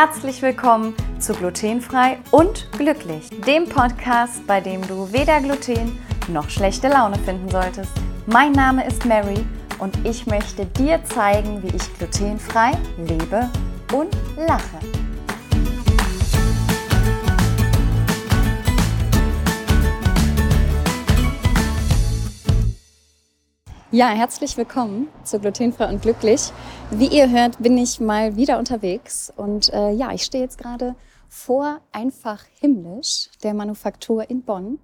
Herzlich willkommen zu Glutenfrei und Glücklich, dem Podcast, bei dem du weder Gluten noch schlechte Laune finden solltest. Mein Name ist Mary und ich möchte dir zeigen, wie ich glutenfrei lebe und lache. Ja, herzlich willkommen zu Glutenfrei und Glücklich. Wie ihr hört, bin ich mal wieder unterwegs und äh, ja, ich stehe jetzt gerade vor Einfach Himmlisch, der Manufaktur in Bonn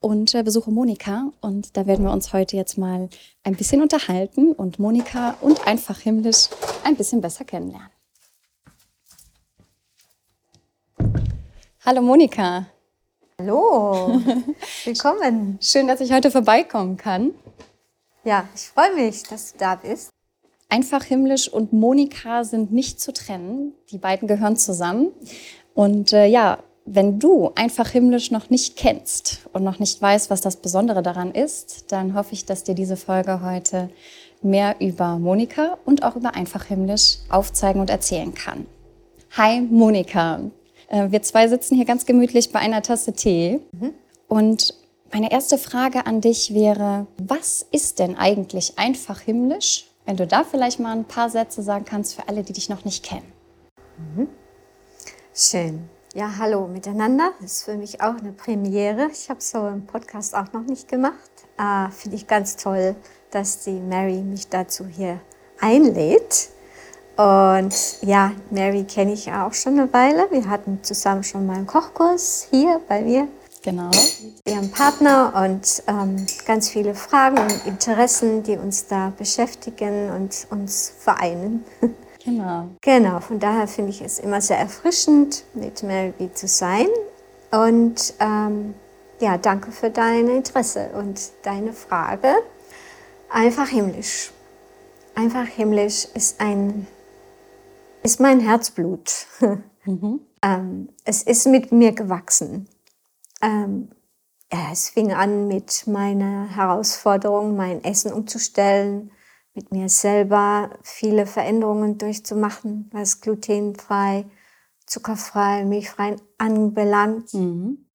und äh, besuche Monika und da werden wir uns heute jetzt mal ein bisschen unterhalten und Monika und Einfach Himmlisch ein bisschen besser kennenlernen. Hallo Monika. Hallo, willkommen. Schön, dass ich heute vorbeikommen kann. Ja, ich freue mich, dass du da bist. Einfach himmlisch und Monika sind nicht zu trennen. Die beiden gehören zusammen. Und äh, ja, wenn du einfach himmlisch noch nicht kennst und noch nicht weißt, was das Besondere daran ist, dann hoffe ich, dass dir diese Folge heute mehr über Monika und auch über einfach himmlisch aufzeigen und erzählen kann. Hi Monika. Äh, wir zwei sitzen hier ganz gemütlich bei einer Tasse Tee. Mhm. Und meine erste Frage an dich wäre, was ist denn eigentlich einfach himmlisch? Wenn du da vielleicht mal ein paar Sätze sagen kannst für alle, die dich noch nicht kennen. Mhm. Schön. Ja, hallo miteinander. Das ist für mich auch eine Premiere. Ich habe so einen Podcast auch noch nicht gemacht. Äh, Finde ich ganz toll, dass die Mary mich dazu hier einlädt. Und ja, Mary kenne ich auch schon eine Weile. Wir hatten zusammen schon mal einen Kochkurs hier bei mir Genau. Mit ihrem Partner und ähm, ganz viele Fragen und Interessen, die uns da beschäftigen und uns vereinen. Genau. Genau, von daher finde ich es immer sehr erfrischend, mit Mary B zu sein. Und ähm, ja, danke für dein Interesse und deine Frage. Einfach himmlisch. Einfach himmlisch ist ein ist mein Herzblut. Mhm. ähm, es ist mit mir gewachsen. Ähm, ja, es fing an mit meiner Herausforderung, mein Essen umzustellen, mit mir selber viele Veränderungen durchzumachen, was glutenfrei, zuckerfrei, milchfrei anbelangt. Mhm.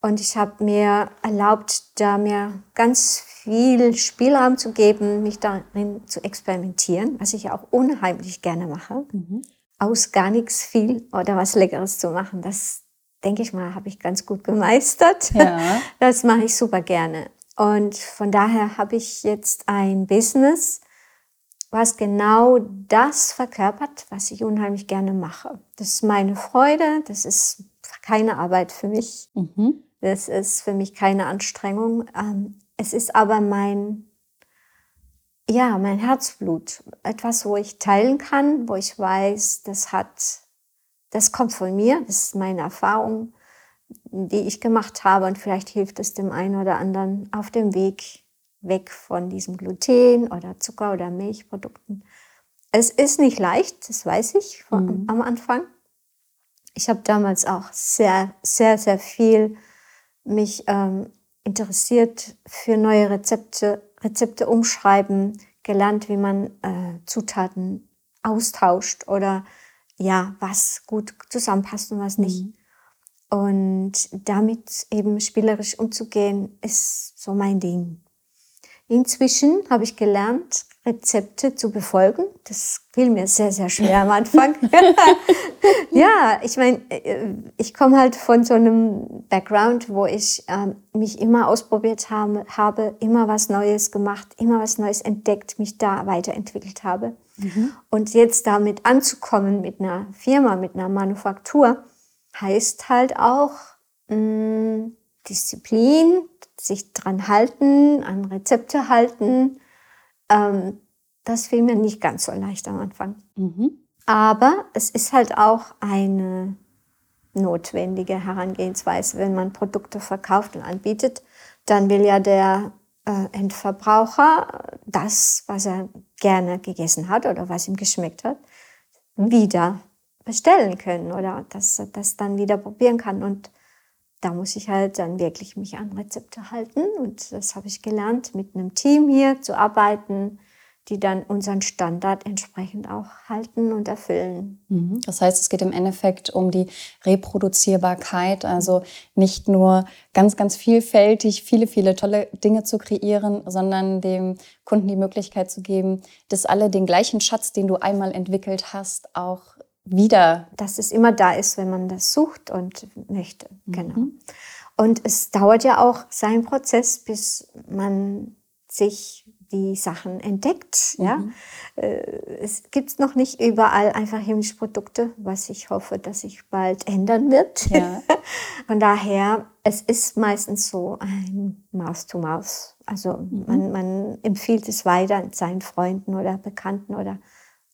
Und ich habe mir erlaubt, da mir ganz viel Spielraum zu geben, mich darin zu experimentieren, was ich auch unheimlich gerne mache. Mhm. Aus gar nichts viel oder was Leckeres zu machen. Das, denke ich mal, habe ich ganz gut gemeistert. Ja. Das mache ich super gerne. Und von daher habe ich jetzt ein Business, was genau das verkörpert, was ich unheimlich gerne mache. Das ist meine Freude, das ist keine Arbeit für mich. Mhm. Das ist für mich keine Anstrengung. Ähm, es ist aber mein, ja, mein Herzblut. Etwas, wo ich teilen kann, wo ich weiß, das hat das kommt von mir, das ist meine Erfahrung, die ich gemacht habe und vielleicht hilft es dem einen oder anderen auf dem Weg weg von diesem Gluten oder Zucker oder Milchprodukten. Es ist nicht leicht, das weiß ich mhm. am Anfang. Ich habe damals auch sehr, sehr, sehr viel mich ähm, interessiert für neue Rezepte, Rezepte umschreiben, gelernt, wie man äh, Zutaten austauscht oder ja, was gut zusammenpasst und was nicht. Mhm. Und damit eben spielerisch umzugehen, ist so mein Ding. Inzwischen habe ich gelernt, Rezepte zu befolgen. Das fiel mir sehr, sehr schwer am Anfang. ja, ich meine, äh, ich komme halt von so einem Background, wo ich ähm, mich immer ausprobiert habe, habe, immer was Neues gemacht, immer was Neues entdeckt, mich da weiterentwickelt habe. Mhm. Und jetzt damit anzukommen mit einer Firma, mit einer Manufaktur, heißt halt auch mh, mm, Disziplin, sich dran halten, an Rezepte halten. Ähm, das fiel mir nicht ganz so leicht am Anfang. Mhm. Aber es ist halt auch eine notwendige Herangehensweise, wenn man Produkte verkauft und anbietet, dann will ja der äh, Endverbraucher das, was er gerne gegessen hat oder was ihm geschmeckt hat, wieder bestellen können oder dass er das dann wieder probieren kann. Und da muss ich halt dann wirklich mich an Rezepte halten. Und das habe ich gelernt, mit einem Team hier zu arbeiten, die dann unseren Standard entsprechend auch halten und erfüllen. Mhm. Das heißt, es geht im Endeffekt um die Reproduzierbarkeit, also nicht nur ganz, ganz vielfältig viele, viele tolle Dinge zu kreieren, sondern dem Kunden die Möglichkeit zu geben, dass alle den gleichen Schatz, den du einmal entwickelt hast, auch wieder. Dass es immer da ist, wenn man das sucht und möchte. Genau. Mhm. Und es dauert ja auch seinen Prozess, bis man sich die Sachen entdeckt. Mhm. Ja? Äh, es gibt noch nicht überall einfach himmlische Produkte, was ich hoffe, dass sich bald ändern wird. Ja. Von daher, es ist meistens so ein Maus to Maus. Also mhm. man, man empfiehlt es weiter seinen Freunden oder Bekannten oder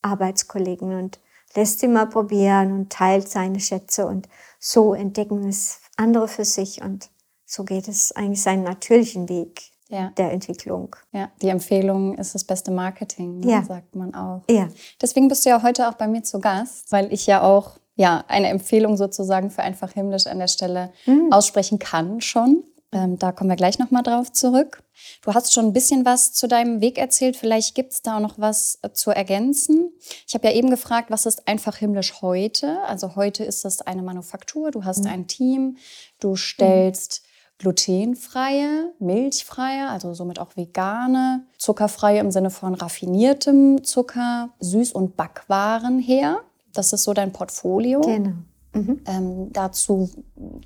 Arbeitskollegen und lässt sie mal probieren und teilt seine Schätze und so entdecken es andere für sich und so geht es eigentlich seinen natürlichen Weg ja. der Entwicklung. Ja, die Empfehlung ist das beste Marketing, ne, ja. sagt man auch. Ja. Deswegen bist du ja heute auch bei mir zu Gast, weil ich ja auch ja, eine Empfehlung sozusagen für einfach himmlisch an der Stelle mhm. aussprechen kann schon. Ähm, da kommen wir gleich nochmal drauf zurück. Du hast schon ein bisschen was zu deinem Weg erzählt. Vielleicht gibt es da auch noch was äh, zu ergänzen. Ich habe ja eben gefragt, was ist einfach himmlisch heute? Also heute ist das eine Manufaktur, du hast mhm. ein Team, du stellst glutenfreie, milchfreie, also somit auch vegane, zuckerfreie im Sinne von raffiniertem Zucker, Süß- und Backwaren her. Das ist so dein Portfolio. Genau. Mhm. Ähm, dazu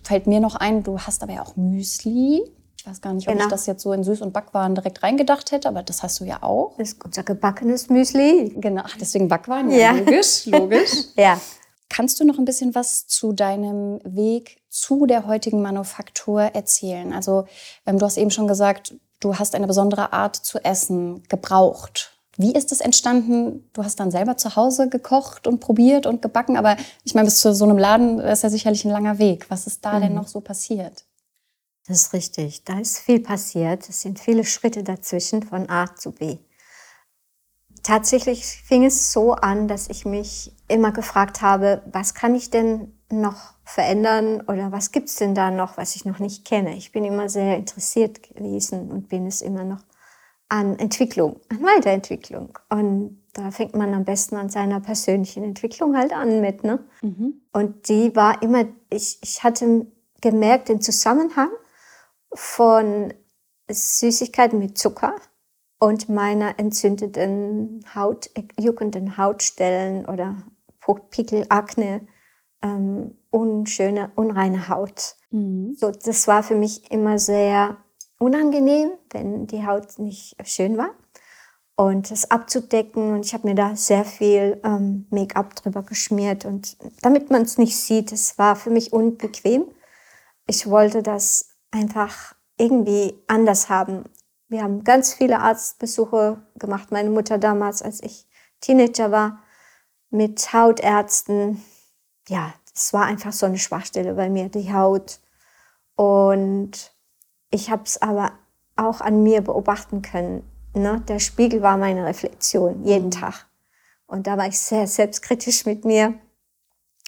fällt mir noch ein, du hast aber ja auch Müsli. Ich weiß gar nicht, ob genau. ich das jetzt so in Süß- und Backwaren direkt reingedacht hätte, aber das hast du ja auch. Das ist unser gebackenes Müsli. Genau, Ach, deswegen Backwaren, ja, ja. logisch, logisch. ja. Kannst du noch ein bisschen was zu deinem Weg zu der heutigen Manufaktur erzählen? Also ähm, du hast eben schon gesagt, du hast eine besondere Art zu essen gebraucht. Wie ist es entstanden? Du hast dann selber zu Hause gekocht und probiert und gebacken, aber ich meine, bis zu so einem Laden ist ja sicherlich ein langer Weg. Was ist da mhm. denn noch so passiert? Das ist richtig. Da ist viel passiert. Es sind viele Schritte dazwischen von A zu B. Tatsächlich fing es so an, dass ich mich immer gefragt habe, was kann ich denn noch verändern oder was gibt es denn da noch, was ich noch nicht kenne. Ich bin immer sehr interessiert gewesen und bin es immer noch an Entwicklung, an Weiterentwicklung. Und da fängt man am besten an seiner persönlichen Entwicklung halt an mit. Ne? Mhm. Und die war immer, ich, ich hatte gemerkt den Zusammenhang von Süßigkeiten mit Zucker und meiner entzündeten Haut, juckenden Hautstellen oder Pickel, Akne, ähm, unschöne, unreine Haut. Mhm. So, das war für mich immer sehr unangenehm, wenn die Haut nicht schön war. Und das abzudecken. Und ich habe mir da sehr viel ähm, Make-up drüber geschmiert. Und damit man es nicht sieht, es war für mich unbequem. Ich wollte das einfach irgendwie anders haben. Wir haben ganz viele Arztbesuche gemacht. Meine Mutter damals, als ich Teenager war, mit Hautärzten. Ja, es war einfach so eine Schwachstelle bei mir, die Haut. Und ich habe es aber auch an mir beobachten können. Ne? Der Spiegel war meine Reflexion jeden mhm. Tag. Und da war ich sehr selbstkritisch mit mir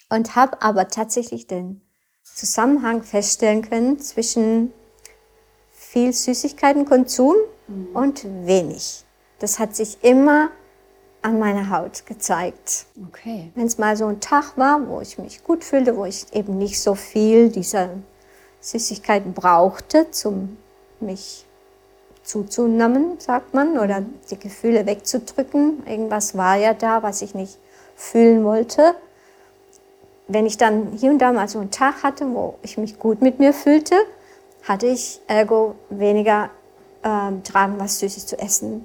und habe aber tatsächlich den Zusammenhang feststellen können zwischen viel Süßigkeitenkonsum mhm. und wenig. Das hat sich immer an meiner Haut gezeigt. Okay. Wenn es mal so ein Tag war, wo ich mich gut fühlte, wo ich eben nicht so viel dieser Süßigkeiten brauchte, um mich zuzunehmen, sagt man, oder mhm. die Gefühle wegzudrücken. Irgendwas war ja da, was ich nicht fühlen wollte. Wenn ich dann hier und da mal so einen Tag hatte, wo ich mich gut mit mir fühlte, hatte ich ergo weniger ähm, Drang, was Süßes zu essen.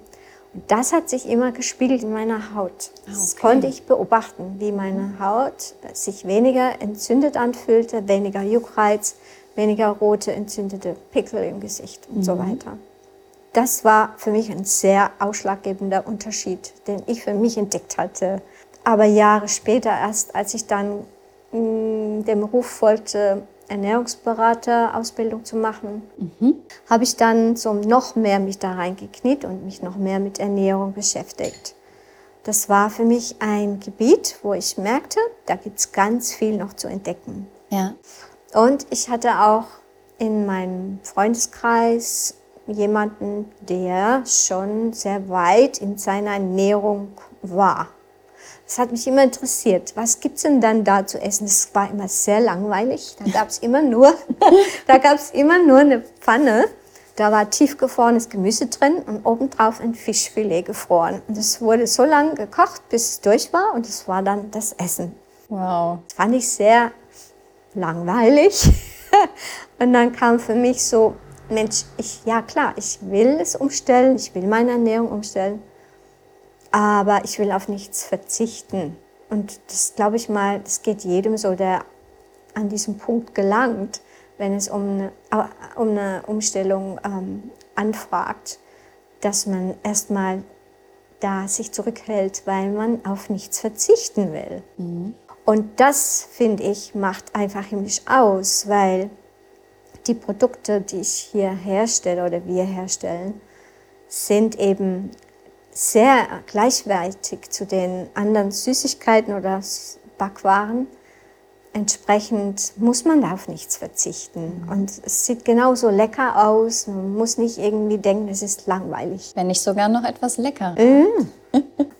Und das hat sich immer gespiegelt in meiner Haut. Ah, das okay. konnte ich beobachten, wie meine Haut sich weniger entzündet anfühlte, weniger Juckreiz, weniger rote entzündete Pickel im Gesicht und mhm. so weiter. Das war für mich ein sehr ausschlaggebender Unterschied, den ich für mich entdeckt hatte. Aber Jahre später erst, als ich dann mh, mm, dem Ruf folgte, Ernährungsberater-Ausbildung zu machen, mhm. habe ich dann so noch mehr mich da reingekniet und mich noch mehr mit Ernährung beschäftigt. Das war für mich ein Gebiet, wo ich merkte, da gibt es ganz viel noch zu entdecken. Ja. Und ich hatte auch in meinem Freundeskreis jemanden, der schon sehr weit in seiner Ernährung war. Das hat mich immer interessiert. Was gibt es denn dann da zu essen? Das war immer sehr langweilig. Da gab es immer nur, da gab es immer nur eine Pfanne. Da war tiefgefrorenes Gemüse drin und obendrauf ein Fischfilet gefroren. Und das wurde so lange gekocht, bis es durch war und das war dann das Essen. Wow. Das fand ich sehr langweilig. und dann kam für mich so, Mensch, ich, ja klar, ich will es umstellen, ich will meine Ernährung umstellen, aber ich will auf nichts verzichten. Und das glaube ich mal, das geht jedem so, der an diesem Punkt gelangt, wenn es um eine, um eine Umstellung ähm, anfragt, dass man erstmal da sich zurückhält, weil man auf nichts verzichten will. Mhm. Und das, finde ich, macht einfach himmlisch aus, weil die Produkte, die ich hier herstelle oder wir herstellen, sind eben sehr gleichwertig zu den anderen Süßigkeiten oder Backwaren. Entsprechend muss man da auf nichts verzichten. Und es sieht genauso lecker aus. Man muss nicht irgendwie denken, es ist langweilig. Wenn nicht sogar noch etwas lecker. Mm.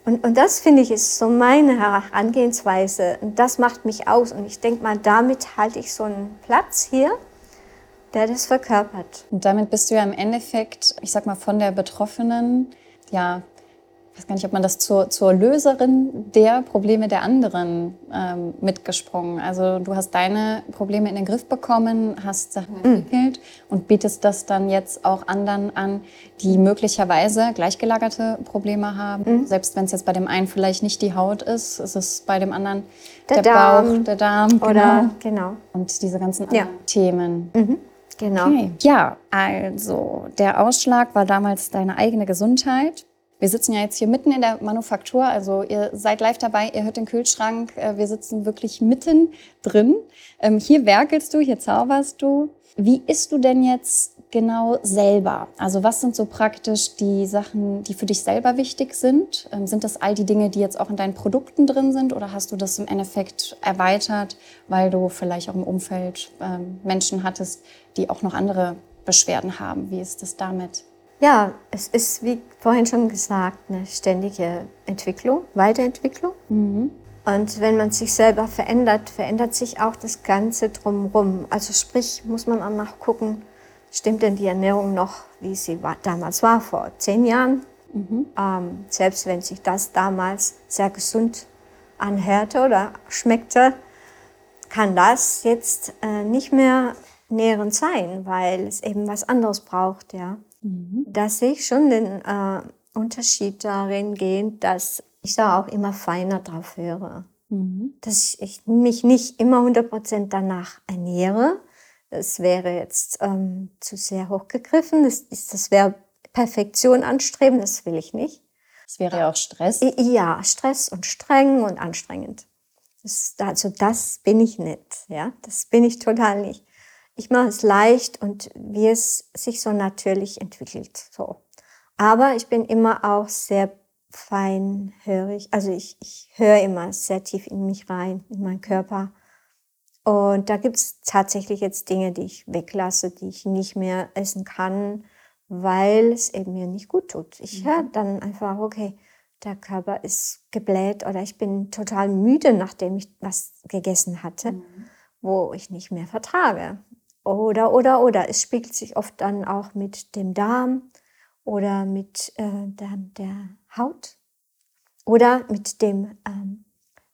Und, und das finde ich ist so meine Herangehensweise. Und das macht mich aus. Und ich denke mal, damit halte ich so einen Platz hier der das verkörpert. Und damit bist du ja im Endeffekt, ich sag mal, von der Betroffenen, ja, ich weiß gar nicht, ob man das zur, zur Löserin der Probleme der anderen ähm, mitgesprungen. Also du hast deine Probleme in den Griff bekommen, hast Sachen mhm. entwickelt und bietest das dann jetzt auch anderen an, die möglicherweise gleichgelagerte Probleme haben. Mhm. Selbst wenn es jetzt bei dem einen vielleicht nicht die Haut ist, ist es bei dem anderen der, der Darm, Bauch, der Darm. Genau. Oder genau. Und diese ganzen ja. Themen. Mhm. Genau. Okay. Ja, also der Ausschlag war damals deine eigene Gesundheit. Wir sitzen ja jetzt hier mitten in der Manufaktur, also ihr seid live dabei, ihr hört den Kühlschrank, äh, wir sitzen wirklich mitten drin. Ähm, hier werkelst du, hier zauberst du. Wie isst du denn jetzt genau selber? Also was sind so praktisch die Sachen, die für dich selber wichtig sind? Ähm, sind das all die Dinge, die jetzt auch in deinen Produkten drin sind oder hast du das im Endeffekt erweitert, weil du vielleicht auch im Umfeld ähm, Menschen hattest, die auch noch andere Beschwerden haben? Wie ist das damit? Ja, es ist, wie vorhin schon gesagt, eine ständige Entwicklung, Weiterentwicklung. Mhm. Und wenn man sich selber verändert, verändert sich auch das Ganze drumherum. Also sprich, muss man auch noch gucken, stimmt denn die Ernährung noch, wie sie war, damals war, vor zehn Jahren? Mhm. Ähm, selbst wenn sich das damals sehr gesund anhörte oder schmeckte, kann das jetzt äh, nicht mehr nährend sein, weil es eben was anderes braucht, ja. Mhm. Da sehe ich schon den äh, Unterschied darin gehen, dass ich da auch immer feiner drauf höre. Mhm. Dass ich mich nicht immer 100% danach ernähre. Das wäre jetzt ähm, zu sehr hochgegriffen. Das, ist, das wäre Perfektion anstreben, das will ich nicht. Das wäre ja auch Stress. Ja, Stress und streng und anstrengend. Das, also das bin ich nicht, ja, das bin ich total nicht. Ich mache es leicht und wie es sich so natürlich entwickelt, so. Aber ich bin immer auch sehr feinhörig. Also ich, ich höre immer sehr tief in mich rein, in meinen Körper. Und da gibt es tatsächlich jetzt Dinge, die ich weglasse, die ich nicht mehr essen kann, weil es eben mir nicht gut tut. Ich mhm. höre dann einfach, okay, der Körper ist gebläht oder ich bin total müde, nachdem ich was gegessen hatte, mhm. wo ich nicht mehr vertrage. Oder, oder, oder. Es spiegelt sich oft dann auch mit dem Darm oder mit äh, der, der Haut oder mit dem ähm,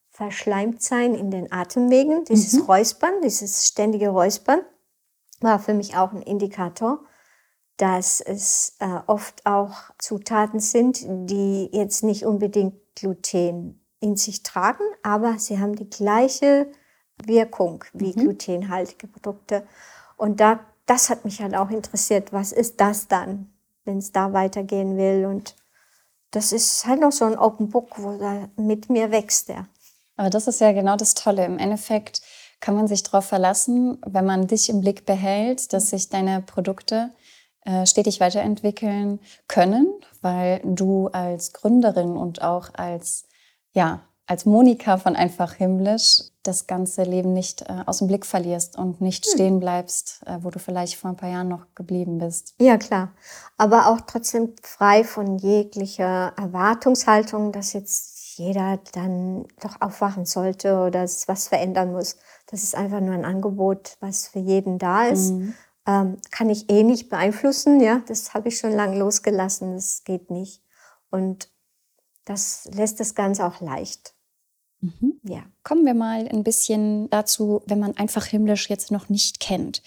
Verschleimtsein in den Atemwegen. Dieses mhm. Räuspern, dieses ständige Räuspern war für mich auch ein Indikator, dass es äh, oft auch Zutaten sind, die jetzt nicht unbedingt Gluten in sich tragen, aber sie haben die gleiche Wirkung wie mhm. glutenhaltige Produkte. Und da, das hat mich halt auch interessiert. Was ist das dann, wenn es da weitergehen will? Und das ist halt noch so ein Open Book, wo da mit mir wächst der. Aber das ist ja genau das Tolle. Im Endeffekt kann man sich darauf verlassen, wenn man dich im Blick behält, dass sich deine Produkte äh, stetig weiterentwickeln können, weil du als Gründerin und auch als, ja, als Monika von Einfach Himmlisch das ganze Leben nicht äh, aus dem Blick verlierst und nicht hm. stehen bleibst, äh, wo du vielleicht vor ein paar Jahren noch geblieben bist. Ja, klar. Aber auch trotzdem frei von jeglicher Erwartungshaltung, dass jetzt jeder dann doch aufwachen sollte oder es was verändern muss. Das ist einfach nur ein Angebot, was für jeden da ist. Mhm. Ähm, kann ich eh nicht beeinflussen, ja. Das habe ich schon lange losgelassen. Das geht nicht. Und das lässt das Ganze auch leicht. Mhm. Ja. Kommen wir mal ein bisschen dazu, wenn man einfach himmlisch jetzt noch nicht kennt.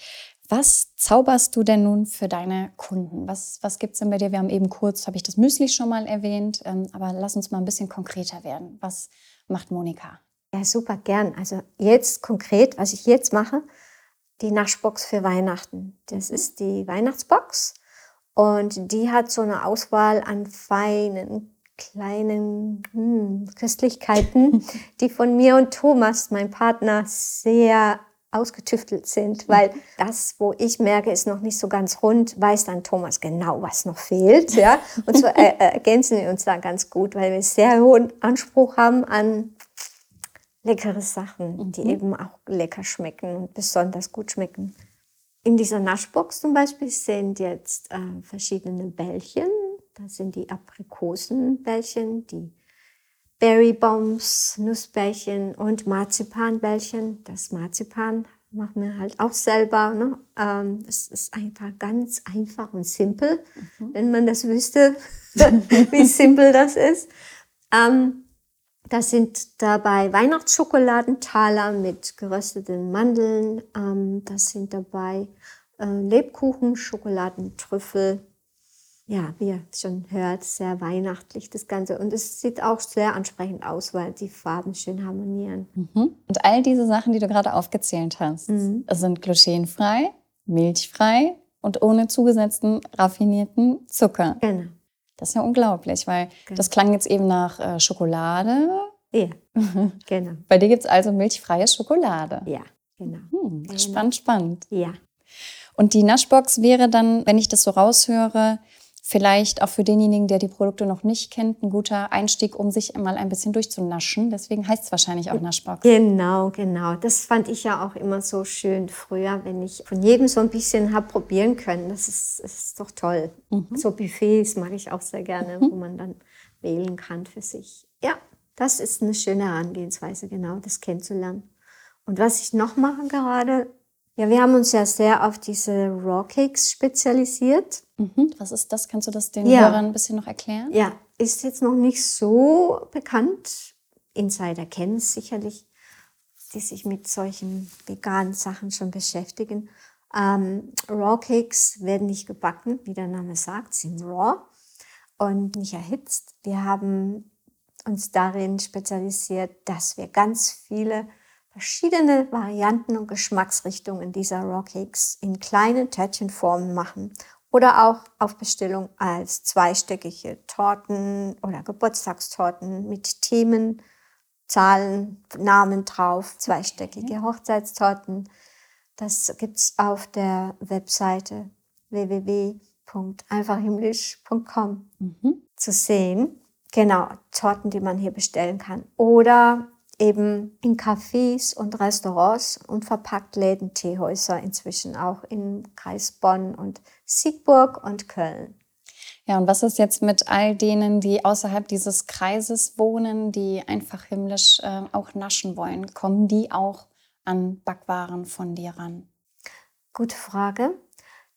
Was zauberst du denn nun für deine Kunden? Was, was gibt es denn bei dir? Wir haben eben kurz, habe ich das Müsli schon mal erwähnt, ähm, aber lass uns mal ein bisschen konkreter werden. Was macht Monika? Ja, super gern. Also jetzt konkret, was ich jetzt mache, die Naschbox für Weihnachten. Das mhm. ist die Weihnachtsbox und die hat so eine Auswahl an feinen kleinen hm, Köstlichkeiten, die von mir und Thomas, mein Partner, sehr ausgetüftelt sind, weil das, wo ich merke, ist noch nicht so ganz rund, weiß dann Thomas genau, was noch fehlt. Ja? Und so äh, ergänzen wir uns da ganz gut, weil wir sehr hohen Anspruch haben an leckere Sachen, die mhm. eben auch lecker schmecken und besonders gut schmecken. In dieser Naschbox zum Beispiel sind jetzt äh, verschiedene Bällchen das sind die Aprikosenbällchen, die Berrybombs, Nussbällchen und Marzipanbällchen. Das Marzipan machen wir halt auch selber. Ne? Ähm, es ist einfach ganz einfach und simpel, mhm. wenn man das wüsste, wie simpel das ist. Ähm, das sind dabei Weihnachtsschokoladentaler mit gerösteten Mandeln. Ähm, das sind dabei äh, Lebkuchen, Schokoladentrüffel, ja, wie ihr schon hört, sehr weihnachtlich das Ganze. Und es sieht auch sehr ansprechend aus, weil die Farben schön harmonieren. Mhm. Und all diese Sachen, die du gerade aufgezählt hast, mhm. sind glutenfrei, milchfrei und ohne zugesetzten raffinierten Zucker. Genau. Das ist ja unglaublich, weil genau. das klang jetzt eben nach äh, Schokolade. Ja, genau. Bei dir gibt es also milchfreie Schokolade. Ja, genau. Hm, spannend, spannend. Ja. Und die Naschbox wäre dann, wenn ich das so raushöre, vielleicht auch für denjenigen, der die Produkte noch nicht kennt, ein guter Einstieg, um sich mal ein bisschen durchzunaschen. Deswegen heißt es wahrscheinlich auch Naschbox. Genau, genau. Das fand ich ja auch immer so schön früher, wenn ich von jedem so ein bisschen habe probieren können. Das ist, das ist doch toll. Mhm. So Buffets mag ich auch sehr gerne, mhm. wo man dann wählen kann für sich. Ja, das ist eine schöne Herangehensweise, genau, das kennenzulernen. Und was ich noch mache gerade, ja, wir haben uns ja sehr auf diese Raw Cakes spezialisiert. Mhm. Was ist das? Kannst du das den ja. Hörern ein bisschen noch erklären? Ja, ist jetzt noch nicht so bekannt. Insider kennen es sicherlich, die sich mit solchen veganen Sachen schon beschäftigen. Ähm, raw Cakes werden nicht gebacken, wie der Name sagt, sind raw und nicht erhitzt. Wir haben uns darin spezialisiert, dass wir ganz viele verschiedene Varianten und Geschmacksrichtungen dieser Raw Cakes in kleinen Törtchenformen machen oder auch auf Bestellung als zweistöckige Torten oder Geburtstagstorten mit Themen, Zahlen, Namen drauf, zweistöckige Hochzeitstorten. Das gibt's auf der Webseite www.einfachhimmlisch.com mhm. zu sehen. Genau, Torten, die man hier bestellen kann. Oder eben in Cafés und Restaurants und verpackt Läden, Teehäuser inzwischen auch im Kreis Bonn und Siegburg und Köln. Ja, und was ist jetzt mit all denen, die außerhalb dieses Kreises wohnen, die einfach himmlisch äh, auch naschen wollen? Kommen die auch an Backwaren von dir ran? Gute Frage.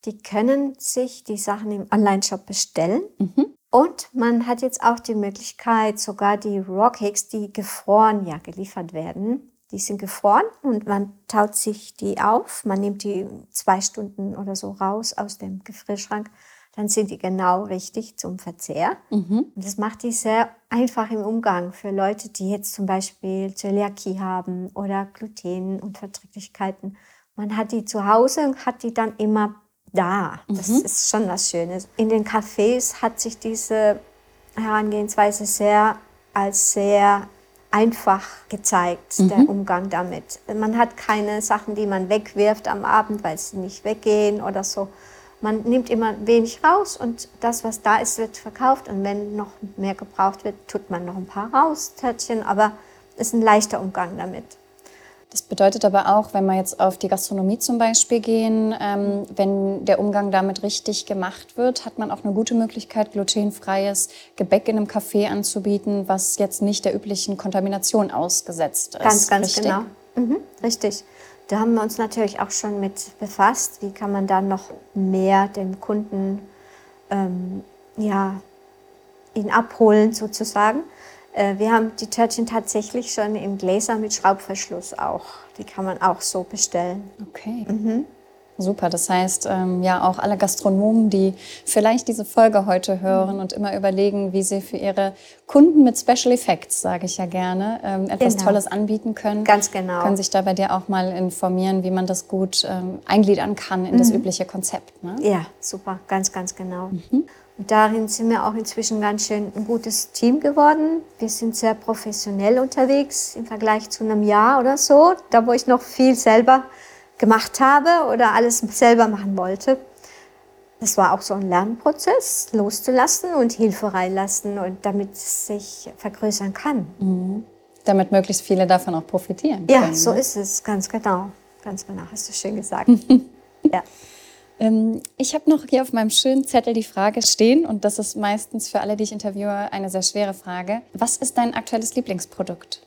Die können sich die Sachen im Online-Shop bestellen. Mhm. Und man hat jetzt auch die Möglichkeit, sogar die Rockcakes, die gefroren ja geliefert werden, die sind gefroren und man taut sich die auf. Man nimmt die zwei Stunden oder so raus aus dem Gefrierschrank. Dann sind die genau richtig zum Verzehr. Mhm. Und das macht die sehr einfach im Umgang für Leute, die jetzt zum Beispiel Zöliakie haben oder Glutenunverträglichkeiten. Man hat die zu Hause und hat die dann immer da. Das mhm. ist schon was Schönes. In den Cafés hat sich diese Herangehensweise sehr als sehr einfach gezeigt, mhm. der Umgang damit. Man hat keine Sachen, die man wegwirft am Abend, weil sie nicht weggehen oder so. Man nimmt immer wenig raus und das, was da ist, wird verkauft. Und wenn noch mehr gebraucht wird, tut man noch ein paar raus, Törtchen. Aber es ist ein leichter Umgang damit. Das bedeutet aber auch, wenn wir jetzt auf die Gastronomie zum Beispiel gehen, ähm, wenn der Umgang damit richtig gemacht wird, hat man auch eine gute Möglichkeit, glutenfreies Gebäck in einem Café anzubieten, was jetzt nicht der üblichen Kontamination ausgesetzt ist. Ganz, ganz richtig? genau. Mhm, richtig. Da haben wir uns natürlich auch schon mit befasst. Wie kann man da noch mehr dem Kunden ähm, ja, ihn abholen sozusagen? Äh, wir haben die Törtchen tatsächlich schon in Gläser mit Schraubverschluss auch. Die kann man auch so bestellen. Okay. Mhm. Super, das heißt ähm, ja auch alle Gastronomen, die vielleicht diese Folge heute hören und immer überlegen, wie sie für ihre Kunden mit Special Effects, sage ich ja gerne, ähm, etwas genau. Tolles anbieten können. Ganz genau. Können sich da bei dir auch mal informieren, wie man das gut ähm, eingliedern kann in mhm. das übliche Konzept. Ne? Ja, super, ganz, ganz genau. Mhm. Und darin sind wir auch inzwischen ganz schön ein gutes Team geworden. Wir sind sehr professionell unterwegs im Vergleich zu einem Jahr oder so, da wo ich noch viel selber gemacht habe oder alles selber machen wollte. Das war auch so ein Lernprozess, loszulassen und Hilfe reinlassen und damit es sich vergrößern kann. Mhm. Damit möglichst viele davon auch profitieren. Ja, können, so ne? ist es, ganz genau. Ganz genau, hast du schön gesagt. ja. Ähm, ich habe noch hier auf meinem schönen Zettel die Frage stehen, und das ist meistens für alle, die ich interviewe, eine sehr schwere Frage. Was ist dein aktuelles Lieblingsprodukt?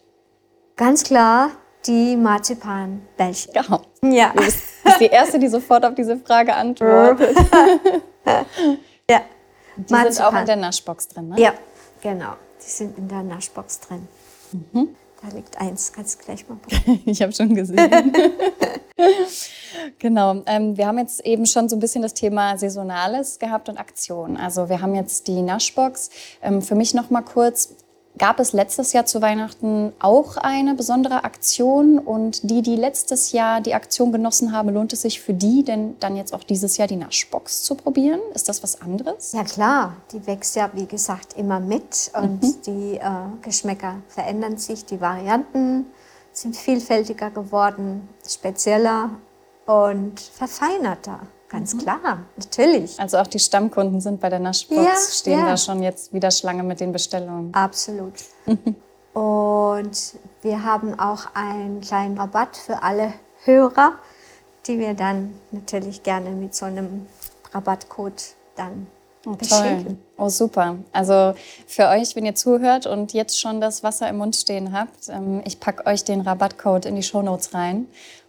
Ganz klar die Marzipanbällchen. Genau. Ja. Du bist, bist, die Erste, die sofort auf diese Frage antwortet. ja. Die Marzipan. sind auch in der Naschbox drin, ne? Ja, genau. Die sind in der Naschbox drin. Mhm. Da liegt eins, kannst du gleich mal probieren. ich habe schon gesehen. genau. Ähm, wir haben jetzt eben schon so ein bisschen das Thema Saisonales gehabt und Aktion. Also wir haben jetzt die Naschbox. Ähm, für mich noch mal kurz. Gab es letztes Jahr zu Weihnachten auch eine besondere Aktion? Und die, die letztes Jahr die Aktion genossen haben, lohnt es sich für die denn dann jetzt auch dieses Jahr die Naschbox zu probieren? Ist das was anderes? Ja klar, die wächst ja wie gesagt immer mit und mhm. die äh, Geschmäcker verändern sich, die Varianten sind vielfältiger geworden, spezieller und verfeinerter. Ganz mhm. klar, natürlich. Also auch die Stammkunden sind bei der Naschbox, ja, stehen ja. da schon jetzt wieder Schlange mit den Bestellungen. Absolut. Und wir haben auch einen kleinen Rabatt für alle Hörer, die wir dann natürlich gerne mit so einem Rabattcode dann Oh, toll. Oh, super. Also für euch, wenn ihr zuhört und jetzt schon das Wasser im Mund stehen habt, ähm, ich packe euch den Rabattcode in die Shownotes rein.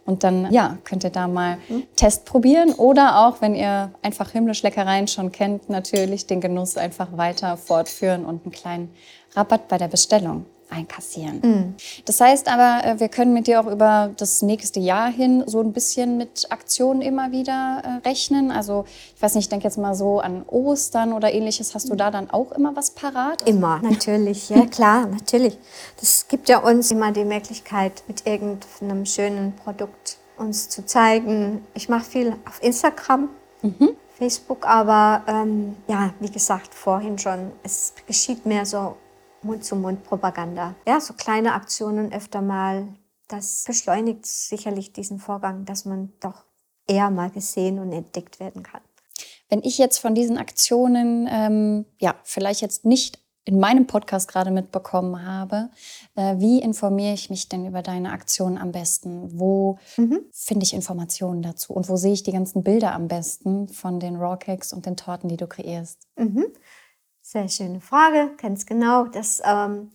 Und dann ja, könnt ihr da mal mhm. Test probieren oder auch, wenn ihr einfach himmlische Leckereien schon kennt, natürlich den Genuss einfach weiter fortführen und einen kleinen Rabatt bei der Bestellung einkassieren. Mhm. Das heißt aber, äh, wir können mit dir auch über das nächste Jahr hin so ein bisschen mit Aktionen immer wieder äh, rechnen. Also ich weiß nicht, ich denke jetzt mal so an Ostern oder ähnliches. Hast du da dann auch immer was parat? Immer, natürlich. Ja, klar, natürlich. Das gibt ja uns immer die Möglichkeit, mit irgendeinem schönen Produkt uns zu zeigen. Ich mache viel auf Instagram. Mhm. Facebook, aber ähm, ja, wie gesagt, vorhin schon, es geschieht mehr so Mund-zu-Mund-Propaganda. Ja, so kleine Aktionen öfter mal. Das beschleunigt sicherlich diesen Vorgang, dass man doch eher mal gesehen und entdeckt werden kann. Wenn ich jetzt von diesen Aktionen, ähm, ja, vielleicht jetzt nicht in meinem Podcast gerade mitbekommen habe, äh, wie informiere ich mich denn über deine Aktionen am besten? Wo mhm. finde ich Informationen dazu? Und wo sehe ich die ganzen Bilder am besten von den Raw Cakes und den Torten, die du kreierst? Mhm. Sehr schöne Frage, ganz genau. Das ähm,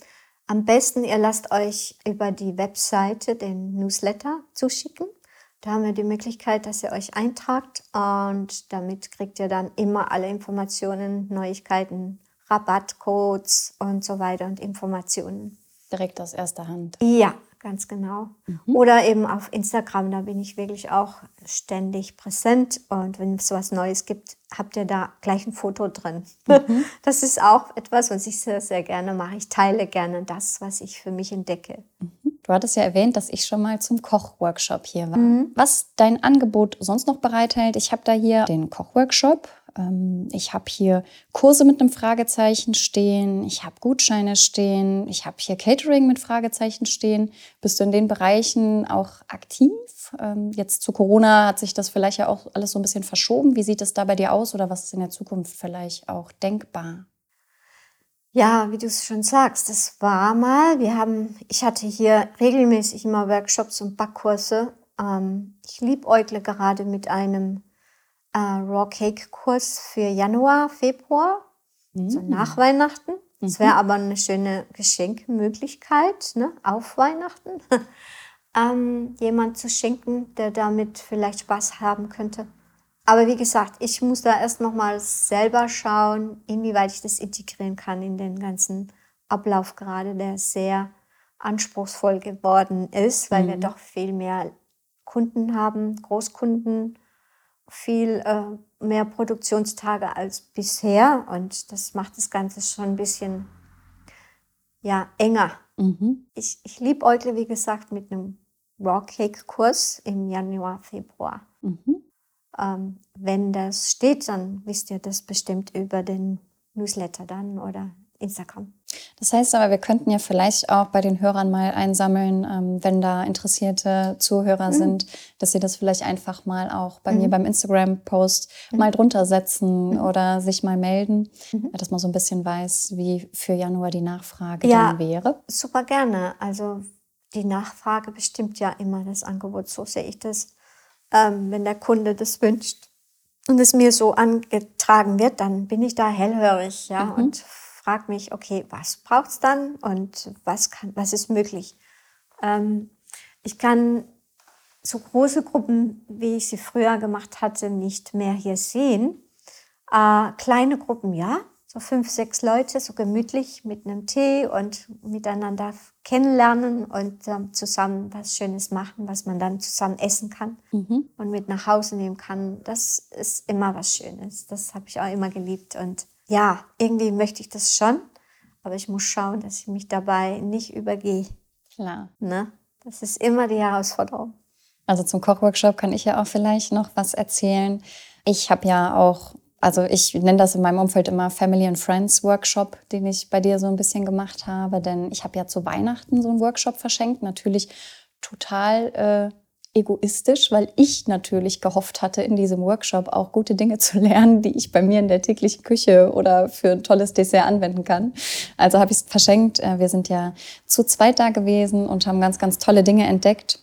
am besten, ihr lasst euch über die Webseite den Newsletter zuschicken. Da haben wir die Möglichkeit, dass ihr euch eintragt und damit kriegt ihr dann immer alle Informationen, Neuigkeiten, Rabattcodes und so weiter und Informationen. Direkt aus erster Hand. Ja, ganz genau. Mhm. Oder eben auf Instagram, da bin ich wirklich auch ständig präsent. Und wenn es was Neues gibt, habt ihr da gleich ein Foto drin. Mhm. Das ist auch etwas, was ich sehr, sehr gerne mache. Ich teile gerne das, was ich für mich entdecke. Mhm. Du hattest ja erwähnt, dass ich schon mal zum Kochworkshop hier war. Mhm. Was dein Angebot sonst noch bereithält, ich habe da hier den Kochworkshop ich habe hier Kurse mit einem Fragezeichen stehen, ich habe Gutscheine stehen, ich habe hier Catering mit Fragezeichen stehen. Bist du in den Bereichen auch aktiv? Ähm, jetzt zu Corona hat sich das vielleicht ja auch alles so ein bisschen verschoben. Wie sieht es da bei dir aus oder was ist in der Zukunft vielleicht auch denkbar? Ja, wie du es schon sagst, das war mal. Wir haben, ich hatte hier regelmäßig immer Workshops und Backkurse. Ähm, ich liebäugle gerade mit einem äh, Raw Cake Kurs für Januar, Februar, mhm. so nach Weihnachten. Das wäre mhm. aber eine schöne Geschenkmöglichkeit, ne, auf Weihnachten. ähm, jemand zu schenken, der damit vielleicht Spaß haben könnte. Aber wie gesagt, ich muss da erst noch mal selber schauen, inwieweit ich das integrieren kann in den ganzen Ablauf gerade, der sehr anspruchsvoll geworden ist, weil mhm. wir doch viel mehr Kunden haben, Großkunden, viel äh, mehr Produktionstage als bisher und das macht das Ganze schon ein bisschen ja, enger. Mhm. Ich, ich liebäugle, wie gesagt, mit einem Raw Cake Kurs im Januar, Februar. Mhm. Ähm, wenn das steht, dann wisst ihr das bestimmt über den Newsletter dann oder Instagram. Das heißt aber, wir könnten ja vielleicht auch bei den Hörern mal einsammeln, ähm, wenn da interessierte Zuhörer mhm. sind, dass sie das vielleicht einfach mal auch bei mhm. mir beim Instagram-Post mhm. mal drunter setzen mhm. oder sich mal melden, mhm. dass man so ein bisschen weiß, wie für Januar die Nachfrage ja, dann wäre. Super gerne. Also die Nachfrage bestimmt ja immer das Angebot. So sehe ich das. Ähm, wenn der Kunde das wünscht und es mir so angetragen wird, dann bin ich da hellhörig, ja, mhm. und frage mich, okay, was braucht es dann und was kann, was ist möglich? Ähm, ich kann so große Gruppen, wie ich sie früher gemacht hatte, nicht mehr hier sehen. Äh, kleine Gruppen, ja, so fünf, sechs Leute, so gemütlich mit einem Tee und miteinander kennenlernen und ähm, zusammen was Schönes machen, was man dann zusammen essen kann mhm. und mit nach Hause nehmen kann. Das ist immer was Schönes. Das habe ich auch immer geliebt. Und ja, irgendwie möchte ich das schon, aber ich muss schauen, dass ich mich dabei nicht übergehe. Klar. Ne? Das ist immer die Herausforderung. Also zum Kochworkshop kann ich ja auch vielleicht noch was erzählen. Ich habe ja auch also ich nenne das in meinem Umfeld immer Family and Friends Workshop, den ich bei dir so ein bisschen gemacht habe. Denn ich habe ja zu Weihnachten so einen Workshop verschenkt. Natürlich total äh, egoistisch, weil ich natürlich gehofft hatte, in diesem Workshop auch gute Dinge zu lernen, die ich bei mir in der täglichen Küche oder für ein tolles Dessert anwenden kann. Also habe ich es verschenkt. Äh, wir sind ja zu zweit da gewesen und haben ganz, ganz tolle Dinge entdeckt.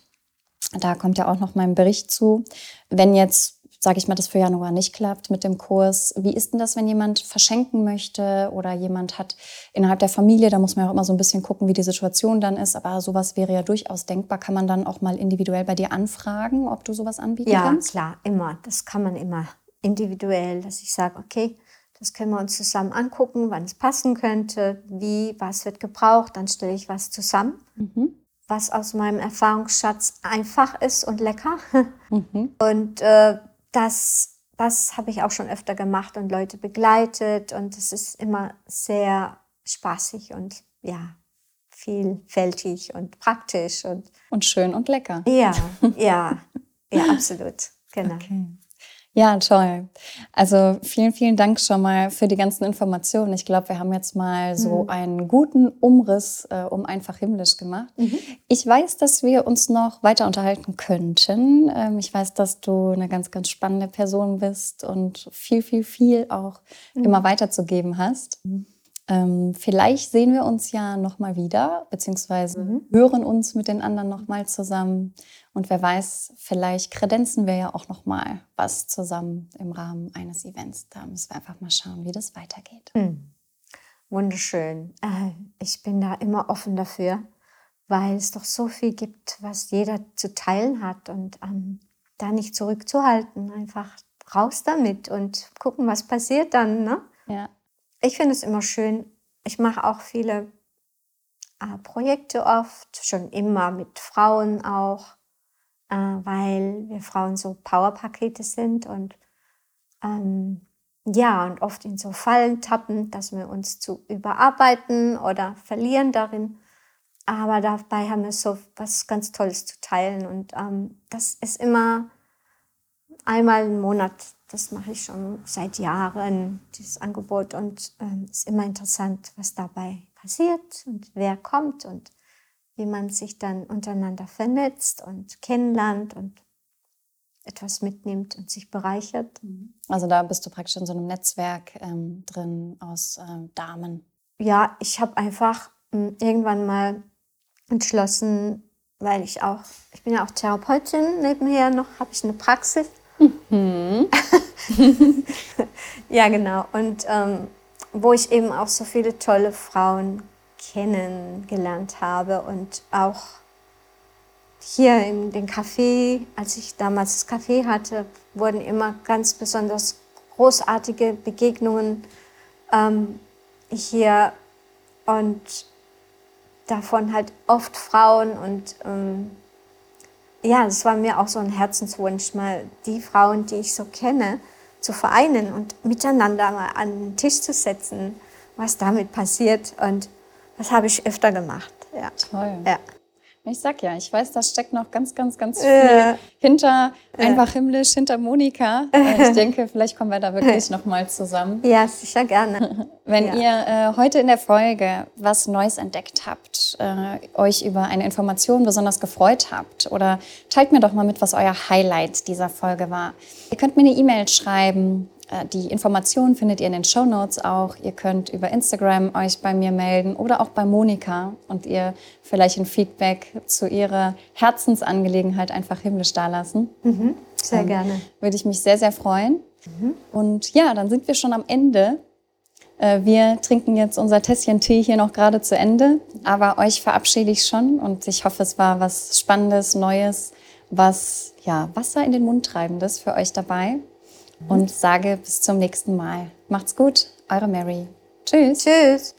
Da kommt ja auch noch mein Bericht zu. Wenn jetzt sage ich mal, das für Januar nicht klappt mit dem Kurs. Wie ist denn das, wenn jemand verschenken möchte oder jemand hat innerhalb der Familie, da muss man ja auch immer so ein bisschen gucken, wie die Situation dann ist, aber sowas wäre ja durchaus denkbar. Kann man dann auch mal individuell bei dir anfragen, ob du sowas anbieten ja, kannst? Ja, klar, immer. Das kann man immer individuell, dass ich sage, okay, das können wir uns zusammen angucken, wann es passen könnte, wie, was wird gebraucht, dann stelle ich was zusammen. Mhm was aus meinem Erfahrungsschatz einfach ist und lecker. Mhm. Und äh, das, das habe ich auch schon öfter gemacht und Leute begleitet und es ist immer sehr spaßig und ja, vielfältig und praktisch und und schön und lecker. Ja, ja, ja, absolut. Genau. Okay. Ja, toll. Also vielen, vielen Dank schon mal für die ganzen Informationen. Ich glaube, wir haben jetzt mal so mhm. einen guten Umriss äh, um einfach himmlisch gemacht. Mhm. Ich weiß, dass wir uns noch weiter unterhalten könnten. Ähm, ich weiß, dass du eine ganz, ganz spannende Person bist und viel, viel, viel auch mhm. immer weiterzugeben hast. Ähm, vielleicht sehen wir uns ja nochmal wieder, beziehungsweise mhm. hören uns mit den anderen nochmal zusammen. Und wer weiß, vielleicht kredenzen wir ja auch nochmal was zusammen im Rahmen eines Events. Da müssen wir einfach mal schauen, wie das weitergeht. Mhm. Wunderschön. Äh, ich bin da immer offen dafür, weil es doch so viel gibt, was jeder zu teilen hat und ähm, da nicht zurückzuhalten. Einfach raus damit und gucken, was passiert dann. Ne? Ja ich finde es immer schön. Ich mache auch viele äh, Projekte oft, schon immer mit Frauen auch, äh, weil wir Frauen so Powerpakete sind und ähm, ja, und oft in so Fallen tappen, dass wir uns zu überarbeiten oder verlieren darin. Aber dabei haben wir so was ganz Tolles zu teilen und ähm, das ist immer einmal im Monat das mache ich schon seit Jahren, dieses Angebot. Und es ähm, ist immer interessant, was dabei passiert und wer kommt und wie man sich dann untereinander vernetzt und kennenlernt und etwas mitnimmt und sich bereichert. Also da bist du praktisch in so einem Netzwerk ähm, drin aus äh, Damen. ja, ich habe einfach mh, irgendwann mal entschlossen, weil ich auch, ich bin ja auch Therapeutin, nebenher noch habe ich eine Praxis. Mhm. ja, genau. Und ähm, wo ich eben auch so viele tolle Frauen kennengelernt habe und auch hier in den Café, als ich damals das Café hatte, wurden immer ganz besonders großartige Begegnungen ähm, hier und davon halt oft Frauen und ähm, ja, es war mir auch so ein Herzenswunsch, mal die Frauen, die ich so kenne, zu vereinen und miteinander mal an den Tisch zu setzen, was damit passiert. Und das habe ich öfter gemacht. Ja. Toll. Ja. Ich sag ja, ich weiß, da steckt noch ganz, ganz, ganz viel ja. hinter einfach himmlisch, hinter Monika. Ich denke, vielleicht kommen wir da wirklich noch mal zusammen. Ja, sicher gerne. Wenn ja. ihr äh, heute in der Folge was Neues entdeckt habt, äh, euch über eine Information besonders gefreut habt oder teilt mir doch mal mit, was euer Highlight dieser Folge war. Ihr könnt mir eine E-Mail schreiben äh, die Informationen findet ihr in den Show Notes auch. Ihr könnt über Instagram euch bei mir melden oder auch bei Monika und ihr vielleicht ein Feedback zu ihrer Herzensangelegenheit einfach himmlisch dalassen. Mhm, sehr ähm, gerne. Würde ich mich sehr, sehr freuen. Mhm. Und ja, dann sind wir schon am Ende. Äh, wir trinken jetzt unser Tässchen Tee hier noch gerade zu Ende, aber euch verabschiede ich schon und ich hoffe, es war was Spannendes, Neues, was ja Wasser in den Mund treibendes für euch dabei und sage bis zum nächsten Mal. Macht's gut, eure Mary. Tschüss. Tschüss.